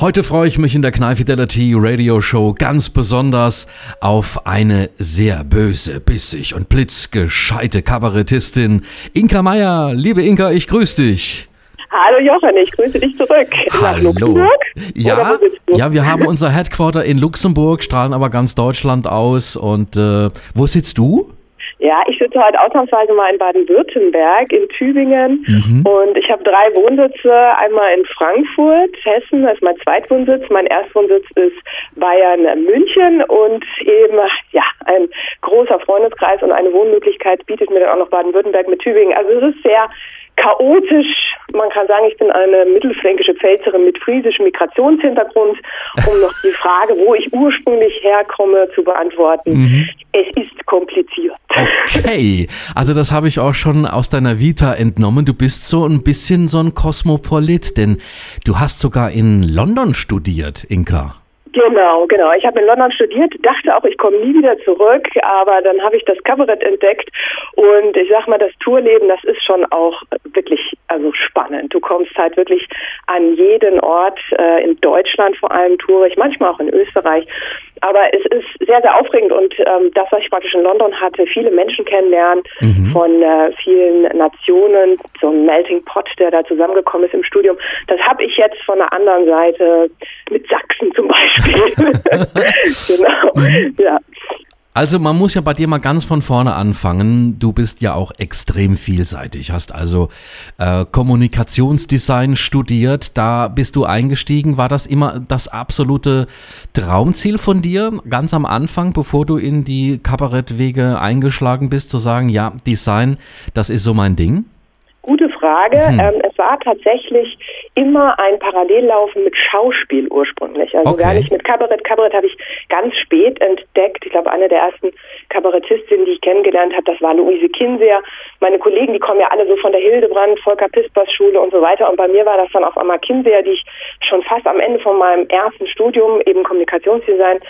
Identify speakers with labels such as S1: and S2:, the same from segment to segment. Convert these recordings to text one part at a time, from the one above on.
S1: Heute freue ich mich in der Knall Fidelity Radio Show ganz besonders auf eine sehr böse, bissig und blitzgescheite Kabarettistin, Inka Meier. Liebe Inka, ich grüße dich.
S2: Hallo Jochen, ich grüße dich zurück
S1: Hallo.
S2: nach Luxemburg.
S1: Ja, ja, wir haben unser Headquarter in Luxemburg, strahlen aber ganz Deutschland aus. Und äh, wo sitzt du?
S2: Ja, ich sitze heute ausnahmsweise mal in Baden-Württemberg, in Tübingen
S1: Mhm.
S2: und ich habe drei Wohnsitze. Einmal in Frankfurt, Hessen, das ist mein Zweitwohnsitz. Mein Erstwohnsitz ist Bayern, München und eben, ja, ein großer Freundeskreis und eine Wohnmöglichkeit bietet mir dann auch noch Baden-Württemberg mit Tübingen. Also es ist sehr chaotisch. Man kann sagen, ich bin eine mittelfränkische Pfälzerin mit friesischem Migrationshintergrund, um noch die Frage, wo ich ursprünglich herkomme, zu beantworten. Es ist kompliziert.
S1: Okay, also das habe ich auch schon aus deiner Vita entnommen. Du bist so ein bisschen so ein Kosmopolit, denn du hast sogar in London studiert, Inka.
S2: Genau, genau. Ich habe in London studiert, dachte auch, ich komme nie wieder zurück, aber dann habe ich das Kabarett entdeckt und ich sag mal, das Tourleben, das ist schon auch wirklich also spannend. Du kommst halt wirklich an jeden Ort, äh, in Deutschland vor allem toure ich, manchmal auch in Österreich. Aber es ist sehr, sehr aufregend und ähm, das, was ich praktisch in London hatte, viele Menschen kennenlernen von äh, vielen Nationen, so ein Melting Pot, der da zusammengekommen ist im Studium, das habe ich jetzt von der anderen Seite mit Sachsen zum Beispiel. Genau, ja.
S1: Also man muss ja bei dir mal ganz von vorne anfangen. Du bist ja auch extrem vielseitig, hast also äh, Kommunikationsdesign studiert, da bist du eingestiegen. War das immer das absolute Traumziel von dir, ganz am Anfang, bevor du in die Kabarettwege eingeschlagen bist, zu sagen, ja, Design, das ist so mein Ding?
S2: Gute Frage. Ähm, es war tatsächlich immer ein Parallellaufen mit Schauspiel ursprünglich. Also
S1: Okay.
S2: gar nicht mit Kabarett. Kabarett habe ich ganz spät entdeckt. Ich glaube, eine der ersten Kabarettistinnen, die ich kennengelernt habe, das war Luise Kinseer. Meine Kollegen, die kommen ja alle so von der Hildebrand, Volker Pispers Schule und so weiter. Und bei mir war das dann auf einmal Kinseer, die ich schon fast am Ende von meinem ersten Studium, eben Kommunikationsdesign,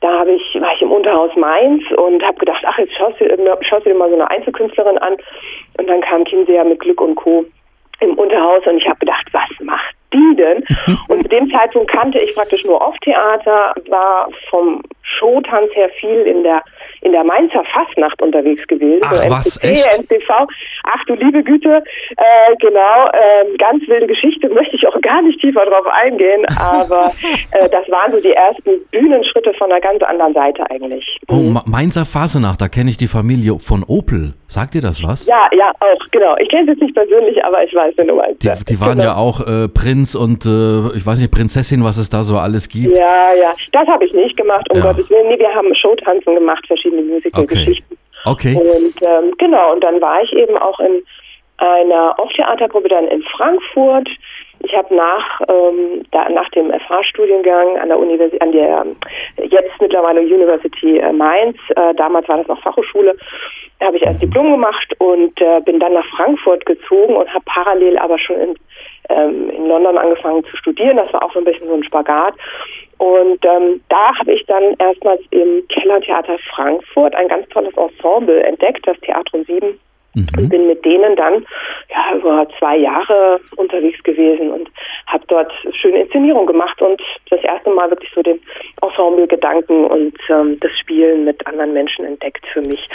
S2: da habe ich, war ich im Unterhaus Mainz und habe gedacht, ach, jetzt schaust du, schaust du dir mal so eine Einzelkünstlerin an. Und dann kam Kinseer mit Glück und Co. im Unterhaus und ich habe gedacht, was macht die denn? und zu dem Zeitpunkt kannte ich praktisch nur Off-Theater, war vom Showtanz her viel in der in der Mainzer Fastnacht unterwegs gewesen.
S1: Ach,
S2: so
S1: was, echt?
S2: MCV. Ach du liebe Güte, äh, genau, ähm, ganz wilde Geschichte, möchte ich auch gar nicht tiefer drauf eingehen, aber äh, das waren so die ersten Bühnenschritte von einer ganz anderen Seite eigentlich.
S1: Oh, Ma- Mainzer Fasenacht, da kenne ich die Familie von Opel. Sagt dir das was?
S2: Ja, ja, auch, genau. Ich kenne es jetzt nicht persönlich, aber ich weiß, wen du meinst.
S1: Die, die waren
S2: genau.
S1: ja auch äh, Prinz und äh, ich weiß nicht, Prinzessin, was es da so alles gibt.
S2: Ja, ja, das habe ich nicht gemacht, um
S1: Ja.
S2: Gottes Willen. Nee, wir haben Showtanzen gemacht, verschiedene Musical-Geschichten.
S1: Okay.
S2: Und ähm, genau, und dann war ich eben auch in einer Off-Theatergruppe dann in Frankfurt. Ich habe nach, ähm, da, nach dem FH-Studiengang an der Universität, an der ähm, jetzt mittlerweile University äh, Mainz, äh, damals war das noch Fachhochschule, habe ich erst Diplom gemacht und äh, bin dann nach Frankfurt gezogen und habe parallel aber schon in, ähm, in London angefangen zu studieren. Das war auch so ein bisschen so ein Spagat. Und ähm, da habe ich dann erstmals im Kellertheater Frankfurt ein ganz tolles Ensemble entdeckt, das Theatrum 7. Und bin mit denen dann ja über zwei Jahre unterwegs gewesen und habe dort schöne Inszenierung gemacht und das erste Mal wirklich so den Ensemble-Gedanken und ähm, das Spielen mit anderen Menschen entdeckt für mich.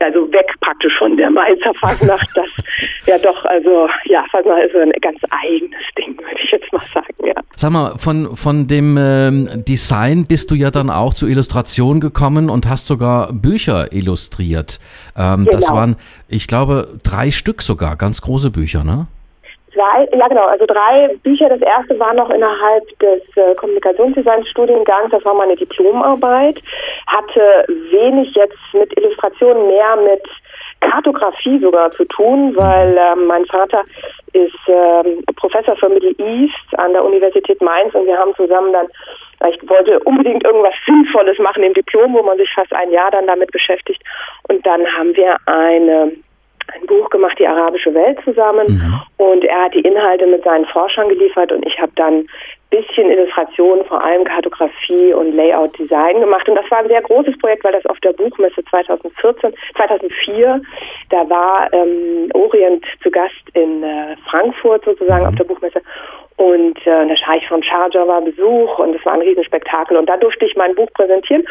S2: Also weg praktisch von der Mainzer Fasnacht, das ja doch, also ja, Fasnacht ist so ein ganz eigenes Ding, würde ich jetzt mal sagen, ja.
S1: Sag mal, von, von dem ähm, Design bist du ja dann auch zur Illustration gekommen und hast sogar Bücher illustriert. Ähm, Das
S2: Genau.
S1: waren, ich glaube, drei Stück sogar, ganz große Bücher, ne?
S2: Zwei, ja genau, also drei Bücher. Das erste war noch innerhalb des äh, Kommunikationsdesign-Studiengangs, das war meine Diplomarbeit, hatte wenig jetzt mit Illustrationen, mehr mit Kartografie sogar zu tun, weil ähm, mein Vater ist ähm, Professor für Middle East an der Universität Mainz und wir haben zusammen dann, weil ich wollte unbedingt irgendwas Sinnvolles machen im Diplom, wo man sich fast ein Jahr dann damit beschäftigt. Und dann haben wir eine ein Buch gemacht, die arabische Welt zusammen. Und er hat die Inhalte mit seinen Forschern geliefert und ich habe dann bisschen Illustration, vor allem Kartografie und Layout-Design gemacht. Und das war ein sehr großes Projekt, weil das auf der Buchmesse 2014, 2004, da war ähm, Orient zu Gast in äh, Frankfurt sozusagen auf der Buchmesse. Und äh, der Scheich von Sharjah war Besuch und es war ein Riesenspektakel. Und da durfte ich mein Buch präsentieren.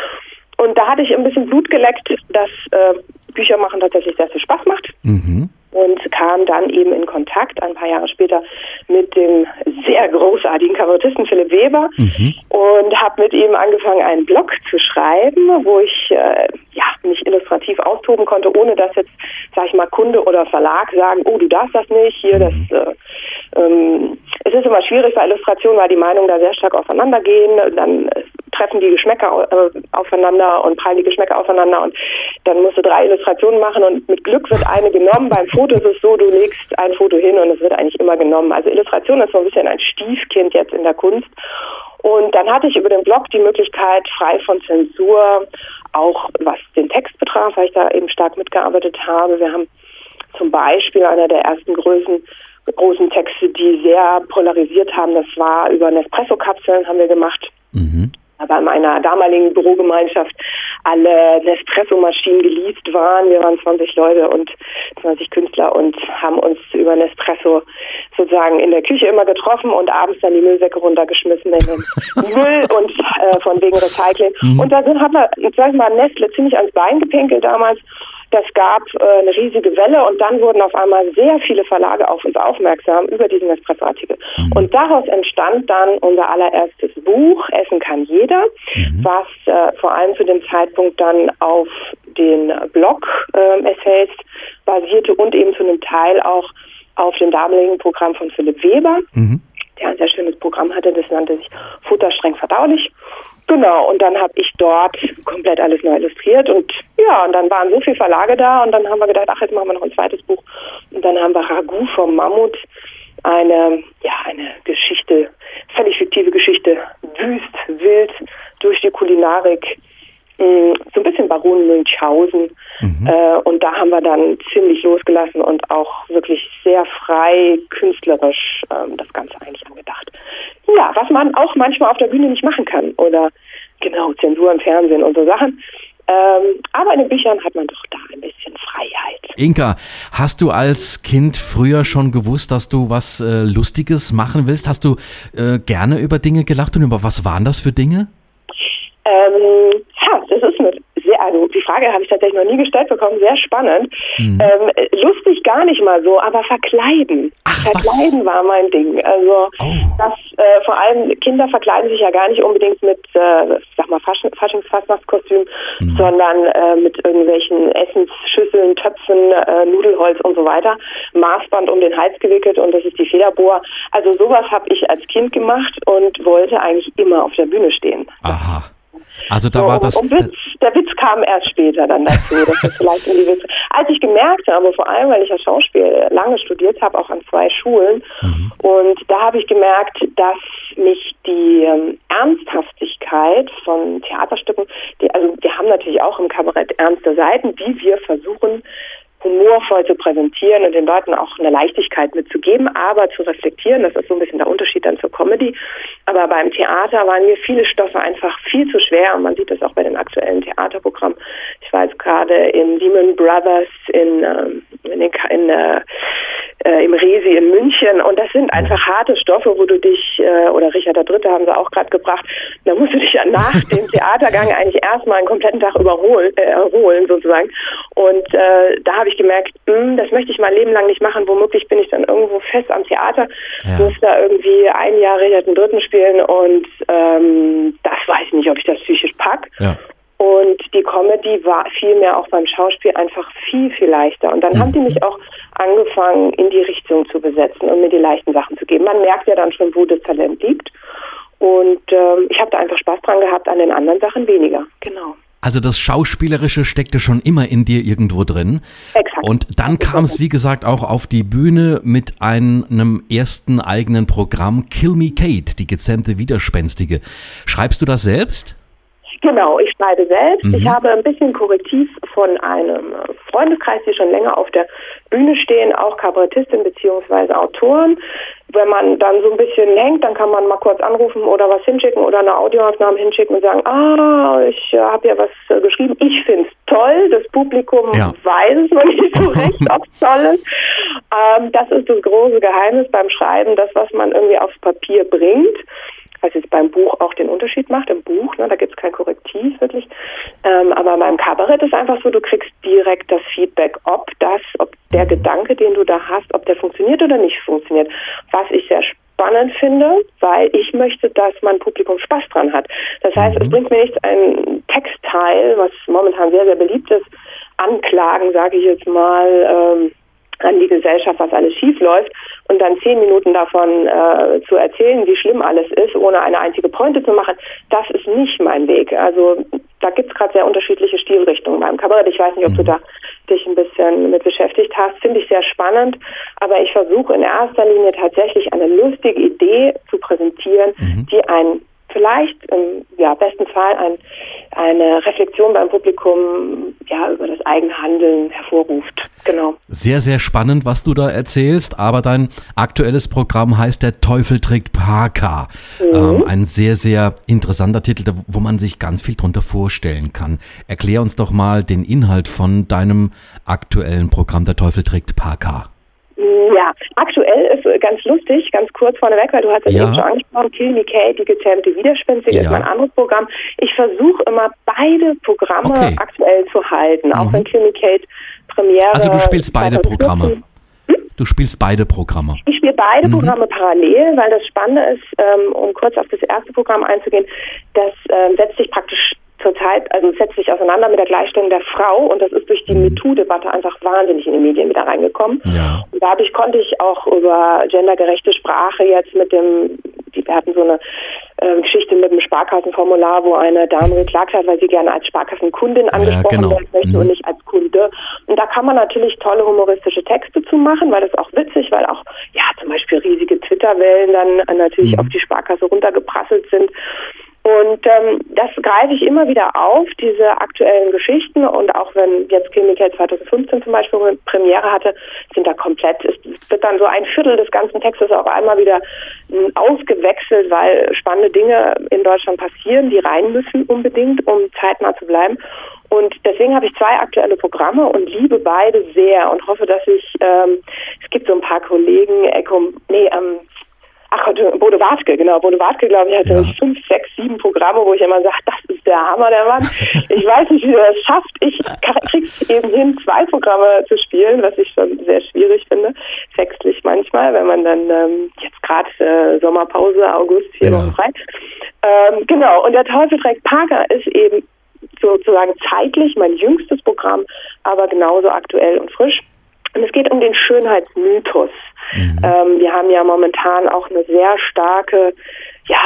S2: Und da hatte ich ein bisschen Blut geleckt, dass äh, Bücher machen tatsächlich sehr viel Spaß macht. Mhm und kam dann eben in Kontakt ein paar Jahre später mit dem sehr großartigen Kabarettisten Philipp Weber mhm. und habe mit ihm angefangen, einen Blog zu schreiben, wo ich äh, ja mich illustrativ austoben konnte, ohne dass jetzt, sag ich mal, Kunde oder Verlag sagen, oh, du darfst das nicht, hier, das mhm. äh, ähm, es ist immer schwierig bei Illustrationen, weil die Meinungen da sehr stark auseinandergehen. Dann äh, treffen die Geschmäcker äh, aufeinander und prallen die Geschmäcker aufeinander und dann musst du drei Illustrationen machen und mit Glück wird eine genommen. Beim Foto ist es so, du legst ein Foto hin und es wird eigentlich immer genommen. Also Illustration ist so ein bisschen ein Stiefkind jetzt in der Kunst. Und dann hatte ich über den Blog die Möglichkeit, frei von Zensur, auch was den Text betraf, weil ich da eben stark mitgearbeitet habe. Wir haben zum Beispiel einer der ersten Größen großen Texte, die sehr polarisiert haben. Das war über Nespresso-Kapseln haben wir gemacht. Mhm bei meiner damaligen Bürogemeinschaft alle Nespresso-Maschinen geleast waren. Wir waren 20 Leute und 20 Künstler und haben uns über Nespresso sozusagen in der Küche immer getroffen und abends dann die Müllsäcke runtergeschmissen in den Müll und äh, von wegen Recycling. Mhm. Und da sind, hat man, sag ich mal, Nestle ziemlich ans Bein gepinkelt damals das gab äh, eine riesige Welle und dann wurden auf einmal sehr viele Verlage auf uns aufmerksam über diesen Espresso-Artikel. Mhm. Und daraus entstand dann unser allererstes Buch, Essen kann jeder, mhm. was äh, vor allem zu dem Zeitpunkt dann auf den Blog-Essays ähm, basierte und eben zu einem Teil auch auf dem damaligen Programm von Philipp Weber. Mhm der ein sehr schönes Programm hatte, das nannte sich Futter streng verdaulich. Genau, und dann habe ich dort komplett alles neu illustriert und ja, und dann waren so viele Verlage da und dann haben wir gedacht, ach, jetzt machen wir noch ein zweites Buch. Und dann haben wir Ragout vom Mammut, eine, ja, eine Geschichte, völlig fiktive Geschichte, wüst, wild, durch die Kulinarik, mh, so ein bisschen Baron Münchhausen. Mhm. Äh, und da haben wir dann ziemlich losgelassen und auch wirklich sehr frei, künstlerisch ähm, das Ganze eigentlich angedacht. Ja, was man auch manchmal auf der Bühne nicht machen kann oder genau, Zensur im Fernsehen und so Sachen. Ähm, aber in den Büchern hat man doch da ein bisschen Freiheit.
S1: Inka, hast du als Kind früher schon gewusst, dass du was äh, Lustiges machen willst? Hast du äh, gerne über Dinge gelacht und über was waren das für Dinge?
S2: Ähm, ja, das ist mit sehr, also die Frage habe ich tatsächlich noch nie gestellt bekommen, sehr spannend. Mhm. Ähm, lustig gar nicht mal so, aber verkleiden. Ach, verkleiden was? war mein Ding. Also oh. das äh, vor allem Kinder verkleiden sich ja gar nicht unbedingt mit, äh, sag mal, Faschingsfastnachtskostüm, mhm. sondern äh, mit irgendwelchen Essensschüsseln, Töpfen, äh, Nudelholz und so weiter. Maßband um den Hals gewickelt und das ist die Federbohr. Also sowas habe ich als Kind gemacht und wollte eigentlich immer auf der Bühne stehen.
S1: Aha. Also da so, war das.
S2: Und Witz, der Witz kam erst später dann dazu. Das vielleicht in die Witze. Als ich gemerkt habe, vor allem, weil ich ja Schauspiel lange studiert habe, auch an zwei Schulen, mhm. und da habe ich gemerkt, dass mich die ähm, Ernsthaftigkeit von Theaterstücken, die, also wir haben natürlich auch im Kabarett ernste Seiten, die wir versuchen humorvoll zu präsentieren und den Leuten auch eine Leichtigkeit mitzugeben, aber zu reflektieren. Das ist so ein bisschen der Unterschied dann zur Comedy. Aber beim Theater waren mir viele Stoffe einfach viel zu schwer und man sieht das auch bei den aktuellen Theaterprogrammen. Ich war jetzt gerade in Lehman Brothers in, ähm, in, den, in äh, äh, im Resi in München und das sind einfach harte Stoffe, wo du dich, äh, oder Richard der Dritte haben sie auch gerade gebracht, da musst du dich ja nach dem Theatergang eigentlich erstmal einen kompletten Tag überholen, äh, erholen sozusagen. Und äh, da habe ich gemerkt, mh, hm, das möchte ich mein Leben lang nicht machen. Womöglich bin ich dann irgendwo fest am Theater, ja. muss da irgendwie ein Jahr Richard den Dritten spielen und ähm, das weiß ich nicht, ob ich das psychisch pack. Ja. Und die Comedy war vielmehr auch beim Schauspiel einfach viel, viel leichter. Und dann mhm. haben die mich auch angefangen, in die Richtung zu besetzen und mir die leichten Sachen zu geben. Man merkt ja dann schon, wo das Talent liegt. Und ähm, ich habe da einfach Spaß dran gehabt, an den anderen Sachen weniger. Genau.
S1: Also das Schauspielerische steckte schon immer in dir irgendwo drin. Exakt. Und dann kam es, wie gesagt, auch auf die Bühne mit einem ersten eigenen Programm, Kill Me Kate, die gezähmte Widerspenstige. Schreibst du das selbst?
S2: Genau, ich schreibe selbst. Mhm. Ich habe ein bisschen Korrektiv von einem Freundeskreis, die schon länger auf der Bühne stehen, auch Kabarettistin bzw. Autoren. Wenn man dann so ein bisschen hängt, dann kann man mal kurz anrufen oder was hinschicken oder eine Audioaufnahme hinschicken und sagen, ah, ich äh, habe ja was äh, geschrieben. Ich finde es toll. Das Publikum ja. weiß es noch nicht so recht, ob es toll ist. Ähm, das ist das große Geheimnis beim Schreiben, das, was man irgendwie aufs Papier bringt was jetzt beim Buch auch den Unterschied macht. Im Buch, ne, da gibt es kein Korrektiv wirklich. Ähm, aber beim Kabarett ist einfach so, du kriegst direkt das Feedback, ob das, ob der Gedanke, den du da hast, ob der funktioniert oder nicht funktioniert. Was ich sehr spannend finde, weil ich möchte, dass mein Publikum Spaß dran hat. Das heißt, mhm. es bringt mir nichts, ein Textteil, was momentan sehr, sehr beliebt ist, anklagen, sage ich jetzt mal, ähm, an die Gesellschaft, was alles schief läuft und dann zehn Minuten davon äh, zu erzählen, wie schlimm alles ist, ohne eine einzige Pointe zu machen, das ist nicht mein Weg. Also da gibt es gerade sehr unterschiedliche Stilrichtungen beim Kabarett. Ich weiß nicht, ob du mhm. da dich ein bisschen mit beschäftigt hast. Finde ich sehr spannend, aber ich versuche in erster Linie tatsächlich eine lustige Idee zu präsentieren, mhm. die ein vielleicht im ja, besten Fall ein, eine Reflexion beim Publikum ja, über das eigene Handeln hervorruft. Genau.
S1: Sehr, sehr spannend, was du da erzählst, aber dein aktuelles Programm heißt Der Teufel trägt Parker. Mhm. Ähm, ein sehr, sehr interessanter Titel, wo man sich ganz viel drunter vorstellen kann. Erklär uns doch mal den Inhalt von deinem aktuellen Programm Der Teufel trägt Parker.
S2: Ja, aktuell ist ganz lustig, ganz kurz vorneweg, weil du hast es ja. eben schon angesprochen, Kill Me Kate, die gezähmte Widerspenstige ja. ist mein anderes Programm. Ich versuche immer beide Programme okay. aktuell zu halten, mhm. auch wenn Kill Me Kate Premiere...
S1: Also du spielst beide Programme? Hm? Du spielst beide Programme.
S2: Ich spiele beide mhm. Programme parallel, weil das Spannende ist, ähm, um kurz auf das erste Programm einzugehen, das ähm, setzt sich praktisch zurzeit, also setzt sich auseinander mit der Gleichstellung der Frau und das ist durch die mhm. MeToo-Debatte einfach wahnsinnig in die Medien wieder reingekommen. Ja. Und dadurch konnte ich auch über gendergerechte Sprache jetzt mit dem, die, wir hatten so eine äh, Geschichte mit dem Sparkassenformular, wo eine Dame geklagt hat, weil sie gerne als Sparkassenkundin angesprochen ja, genau. werden möchte mhm. und nicht als Kunde. Und da kann man natürlich tolle humoristische Texte zu machen, weil das auch witzig, weil auch ja zum Beispiel riesige Twitter-Wellen dann natürlich mhm. auf die Sparkasse runtergeprasselt sind. Und ähm, das greife ich immer wieder auf, diese aktuellen Geschichten. Und auch wenn jetzt Chemical 2015 zum Beispiel eine Premiere hatte, sind da komplett, es wird dann so ein Viertel des ganzen Textes auch einmal wieder hm, ausgewechselt, weil spannende Dinge in Deutschland passieren, die rein müssen unbedingt, um zeitnah zu bleiben. Und deswegen habe ich zwei aktuelle Programme und liebe beide sehr und hoffe, dass ich, ähm, es gibt so ein paar Kollegen, Echo, nee, ähm, ach, Bode Wartke, genau, Bode Wartke, glaube ich, hat ja. fünf, sechs, sieben Programme, wo ich immer sage, das ist der Hammer, der Mann. Ich weiß nicht, wie er es schafft. Ich krieg's eben hin, zwei Programme zu spielen, was ich schon sehr schwierig finde, textlich manchmal, wenn man dann ähm, jetzt gerade äh, Sommerpause, August, vier ja. Wochen frei. Ähm, genau, und der Teufel trägt Parker ist eben sozusagen zeitlich mein jüngstes Programm, aber genauso aktuell und frisch. Und es geht um den Schönheitsmythos. Mhm. Ähm, wir haben ja momentan auch eine sehr starke, ja,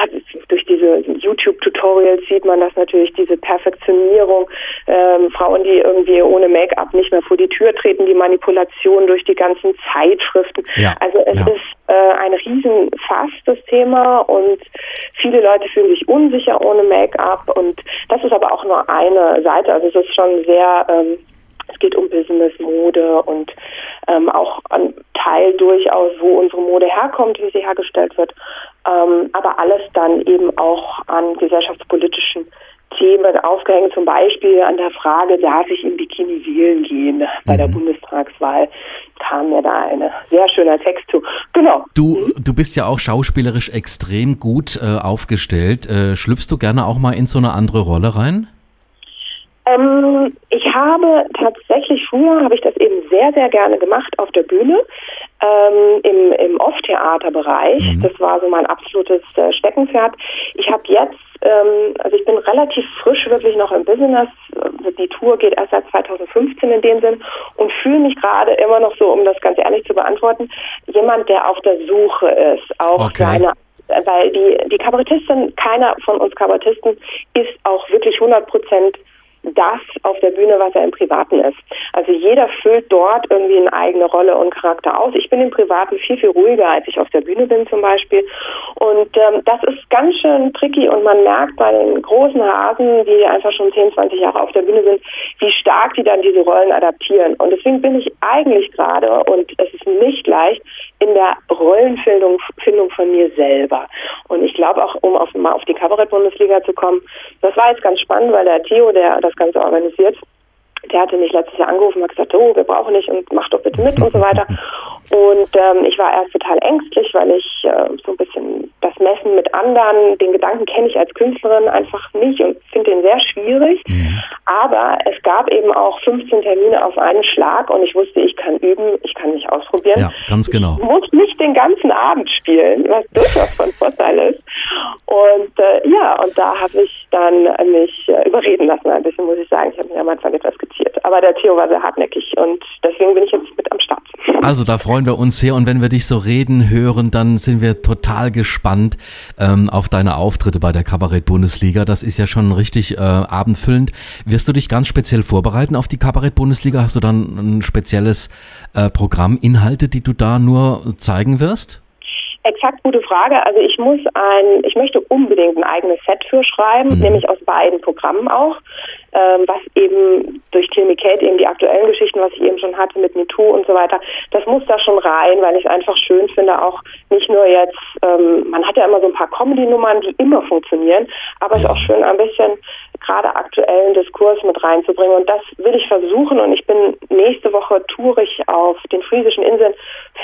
S2: durch diese YouTube-Tutorials sieht man das natürlich, diese Perfektionierung, ähm, Frauen, die irgendwie ohne Make-up nicht mehr vor die Tür treten, die Manipulation durch die ganzen Zeitschriften. Ja. Also es ja. ist äh, ein Riesenfass, das Thema, und viele Leute fühlen sich unsicher ohne Make-up und das ist aber auch nur eine Seite, also es ist schon sehr ähm, es geht um Business, Mode und ähm, auch ein Teil durchaus, wo unsere Mode herkommt, wie sie hergestellt wird, ähm, aber alles dann eben auch an gesellschaftspolitischen Themen aufgehängt, zum Beispiel an der Frage, darf ich im Bikini wählen gehen bei mhm. der Bundestagswahl, kam mir da ein sehr schöner Text zu. Genau.
S1: Du, du bist ja auch schauspielerisch extrem gut äh, aufgestellt. Äh, schlüpfst du gerne auch mal in so eine andere Rolle rein?
S2: Ähm, ich habe tatsächlich früher habe ich das eben sehr sehr gerne gemacht auf der Bühne ähm, im im Off-Theaterbereich. Mhm. Das war so mein absolutes äh, Steckenpferd. Ich habe jetzt ähm, also ich bin relativ frisch wirklich noch im Business. Die Tour geht erst seit 2015 in dem Sinn und fühle mich gerade immer noch so, um das ganz ehrlich zu beantworten, jemand, der auf der Suche ist, auch okay. seine weil die, die Kabarettistin, keiner von uns Kabarettisten ist auch wirklich 100 Prozent das auf der Bühne, was er im Privaten ist. Also jeder füllt dort irgendwie eine eigene Rolle und Charakter aus. Ich bin im Privaten viel, viel ruhiger, als ich auf der Bühne bin zum Beispiel. Und ähm, das ist ganz schön tricky und man merkt bei den großen Hasen, die einfach schon 10, 20 Jahre auf der Bühne sind, wie stark die dann diese Rollen adaptieren. Und deswegen bin ich eigentlich gerade, und es ist nicht leicht, in der Rollenfindung Findung von mir selber. Und ich glaube auch, um auf, mal auf die Kabarett-Bundesliga zu kommen, das war jetzt ganz spannend, weil der Theo, der das Ganze organisiert, der hatte mich letztes Jahr angerufen und hat gesagt, oh, wir brauchen nicht und mach doch bitte mit und so weiter. Und ähm, ich war erst total ängstlich, weil ich äh, so ein bisschen das Messen mit anderen, den Gedanken kenne ich als Künstlerin einfach nicht und finde den sehr schwierig. Mhm. Aber es gab eben auch 15 Termine auf einen Schlag und ich wusste, ich kann üben, ich kann mich ausprobieren.
S1: Ja, ganz genau.
S2: Ich muss nicht den ganzen Abend spielen, was durchaus von Vorteil ist. Und äh, ja, und da habe ich dann mich äh, überreden lassen ein bisschen, muss ich sagen. Ich habe mich am Anfang etwas geziert. Aber der Theo war sehr hartnäckig und deswegen bin ich jetzt mit am Start.
S1: Also da freuen wir uns sehr und wenn wir dich so reden hören, dann sind wir total gespannt ähm, auf deine Auftritte bei der Kabarett-Bundesliga. Das ist ja schon richtig äh, abendfüllend. Wirst du dich ganz speziell vorbereiten auf die Kabarett-Bundesliga? Hast du dann ein spezielles äh, Programm, Inhalte, die du da nur zeigen wirst?
S2: Exakt gute Frage. Also ich muss ein, ich möchte unbedingt ein eigenes Set für schreiben, mhm. nämlich aus beiden Programmen auch, ähm, was eben durch Timmy Kate eben die aktuellen Geschichten, was ich eben schon hatte mit MeToo und so weiter, das muss da schon rein, weil ich es einfach schön finde, auch nicht nur jetzt, ähm, man hat ja immer so ein paar Comedy-Nummern, die immer funktionieren, aber es ist auch schön ein bisschen gerade aktuellen Diskurs mit reinzubringen. Und das will ich versuchen. Und ich bin nächste Woche tourig auf den friesischen Inseln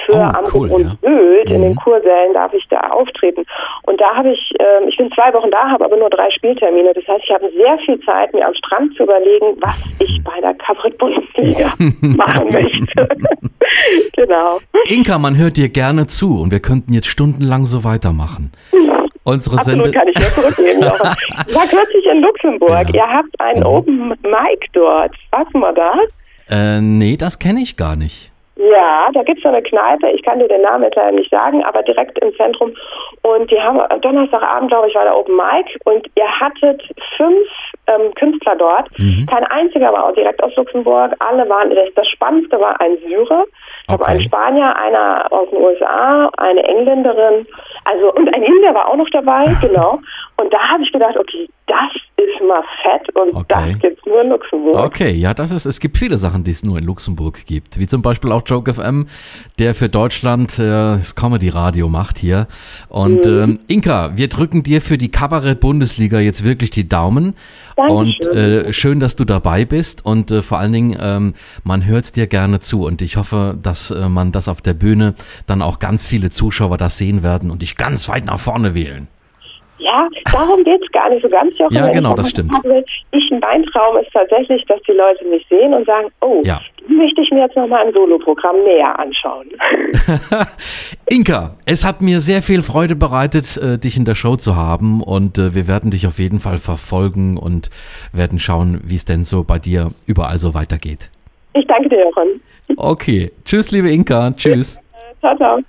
S2: für oh, Amrum cool, und ja. Sylt. Mhm. In den mhm. Kursälen darf ich da auftreten. Und da habe ich, äh, ich bin zwei Wochen da, habe aber nur drei Spieltermine. Das heißt, ich habe sehr viel Zeit, mir am Strand zu überlegen, was ich bei der Kabarett-Bundesliga machen möchte. genau.
S1: Inka, man hört dir gerne zu und wir könnten jetzt stundenlang so weitermachen. Unsere
S2: Absolut
S1: Sende
S2: kann ich nur zurücknehmen. war kürzlich in Luxemburg. Ja. Ihr habt einen mhm. Open Mic dort. Du mal da?
S1: Äh, nee, das kenne ich gar nicht.
S2: Ja, da gibt es so eine Kneipe, ich kann dir den Namen jetzt leider nicht sagen, aber direkt im Zentrum. Und die haben Donnerstagabend, glaube ich, war der Open Mic und ihr hattet fünf ähm, Künstler dort. Mhm. Kein einziger war auch direkt aus Luxemburg. Alle waren, das, das Spannendste war ein Syrer, okay. ein Spanier, einer aus den USA, eine Engländerin, also und ein Inder war auch noch dabei, genau. Und da habe ich gedacht, okay, das ist mal fett und okay. das gibt es nur in Luxemburg.
S1: Okay, ja, das ist, es gibt viele Sachen, die es nur in Luxemburg gibt. Wie zum Beispiel auch Joke FM, der für Deutschland äh, das Comedy-Radio macht hier. Und mhm. ähm, Inka, wir drücken dir für die Kabarett-Bundesliga jetzt wirklich die Daumen. Dankeschön. Und äh, schön, dass du dabei bist. Und äh, vor allen Dingen, ähm, man hört es dir gerne zu. Und ich hoffe, dass äh, man das auf der Bühne dann auch ganz viele Zuschauer das sehen werden und dich ganz weit nach vorne wählen.
S2: Ja, darum geht es gar nicht so ganz,
S1: Jochen. Ja, genau, das stimmt.
S2: Ich, mein Traum ist tatsächlich, dass die Leute mich sehen und sagen, oh, ja. die möchte ich mir jetzt nochmal im Soloprogramm näher anschauen.
S1: Inka, es hat mir sehr viel Freude bereitet, äh, dich in der Show zu haben und äh, wir werden dich auf jeden Fall verfolgen und werden schauen, wie es denn so bei dir überall so weitergeht.
S2: Ich danke dir, Jochen.
S1: Okay, tschüss, liebe Inka, tschüss.
S2: Ciao, ciao.